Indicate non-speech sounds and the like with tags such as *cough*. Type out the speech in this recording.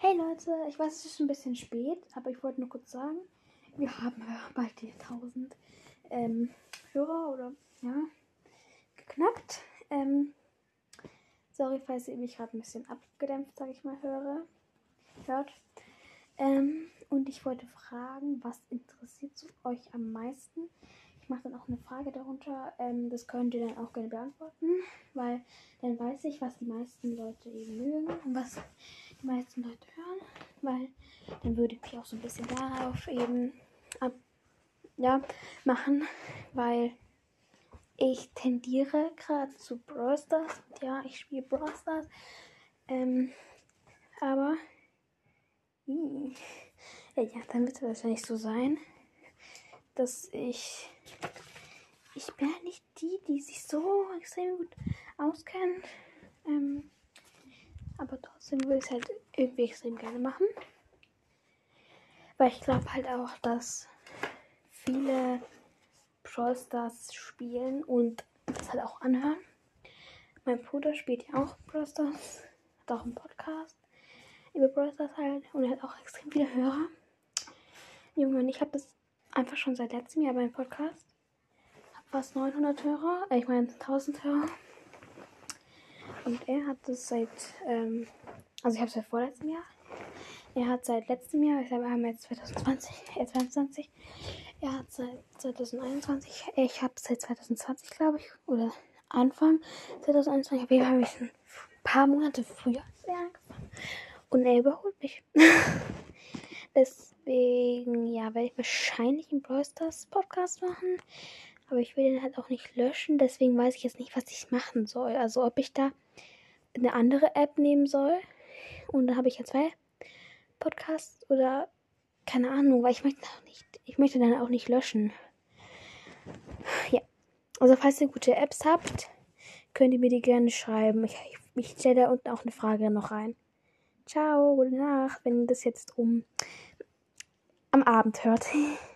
Hey Leute, ich weiß, es ist ein bisschen spät, aber ich wollte nur kurz sagen, wir haben ja bald die 1000 ähm, Hörer oder ja, geknackt. Ähm, sorry, falls ihr mich gerade ein bisschen abgedämpft, sage ich mal, höre, hört. Ähm, und ich wollte fragen, was interessiert euch am meisten? Ich mache dann auch eine Frage darunter. Ähm, das könnt ihr dann auch gerne beantworten, weil dann weiß ich, was die meisten Leute eben mögen und was die meisten Leute hören, weil dann würde ich mich auch so ein bisschen darauf eben ab, ja, machen, weil ich tendiere gerade zu Brawl Stars. Ja, ich spiele Brawl Stars. Ähm, aber hm, ja, dann wird es wahrscheinlich so sein, dass ich. Ich bin halt nicht die, die sich so extrem gut auskennen. Trotzdem würde ich es halt irgendwie extrem gerne machen. Weil ich glaube halt auch, dass viele Brawl spielen und das halt auch anhören. Mein Bruder spielt ja auch Brawl hat auch einen Podcast über Brawl halt und er hat auch extrem viele Hörer. Junge, ich habe das einfach schon seit letztem Jahr beim Podcast. Hab fast 900 Hörer, äh, ich meine 1000 Hörer. Und er hat es seit, ähm, also ich habe es seit vorletztem Jahr. Er hat seit letztem Jahr, ich wir haben jetzt 2020, äh 22. Er hat seit 2021, ich habe seit 2020, glaube ich, oder Anfang 2021, auf jeden habe ich ein paar Monate früher angefangen. Und er überholt mich. *laughs* Deswegen, ja, werde ich wahrscheinlich einen Brawl Stars Podcast machen. Aber ich will den halt auch nicht löschen. Deswegen weiß ich jetzt nicht, was ich machen soll. Also ob ich da eine andere App nehmen soll. Und dann habe ich ja zwei Podcasts oder keine Ahnung, weil ich möchte auch nicht, ich möchte dann auch nicht löschen. Ja. Also falls ihr gute Apps habt, könnt ihr mir die gerne schreiben. Ich, ich, ich stelle da unten auch eine Frage noch rein. Ciao, gute Nacht, wenn ihr das jetzt um am Abend hört. *laughs*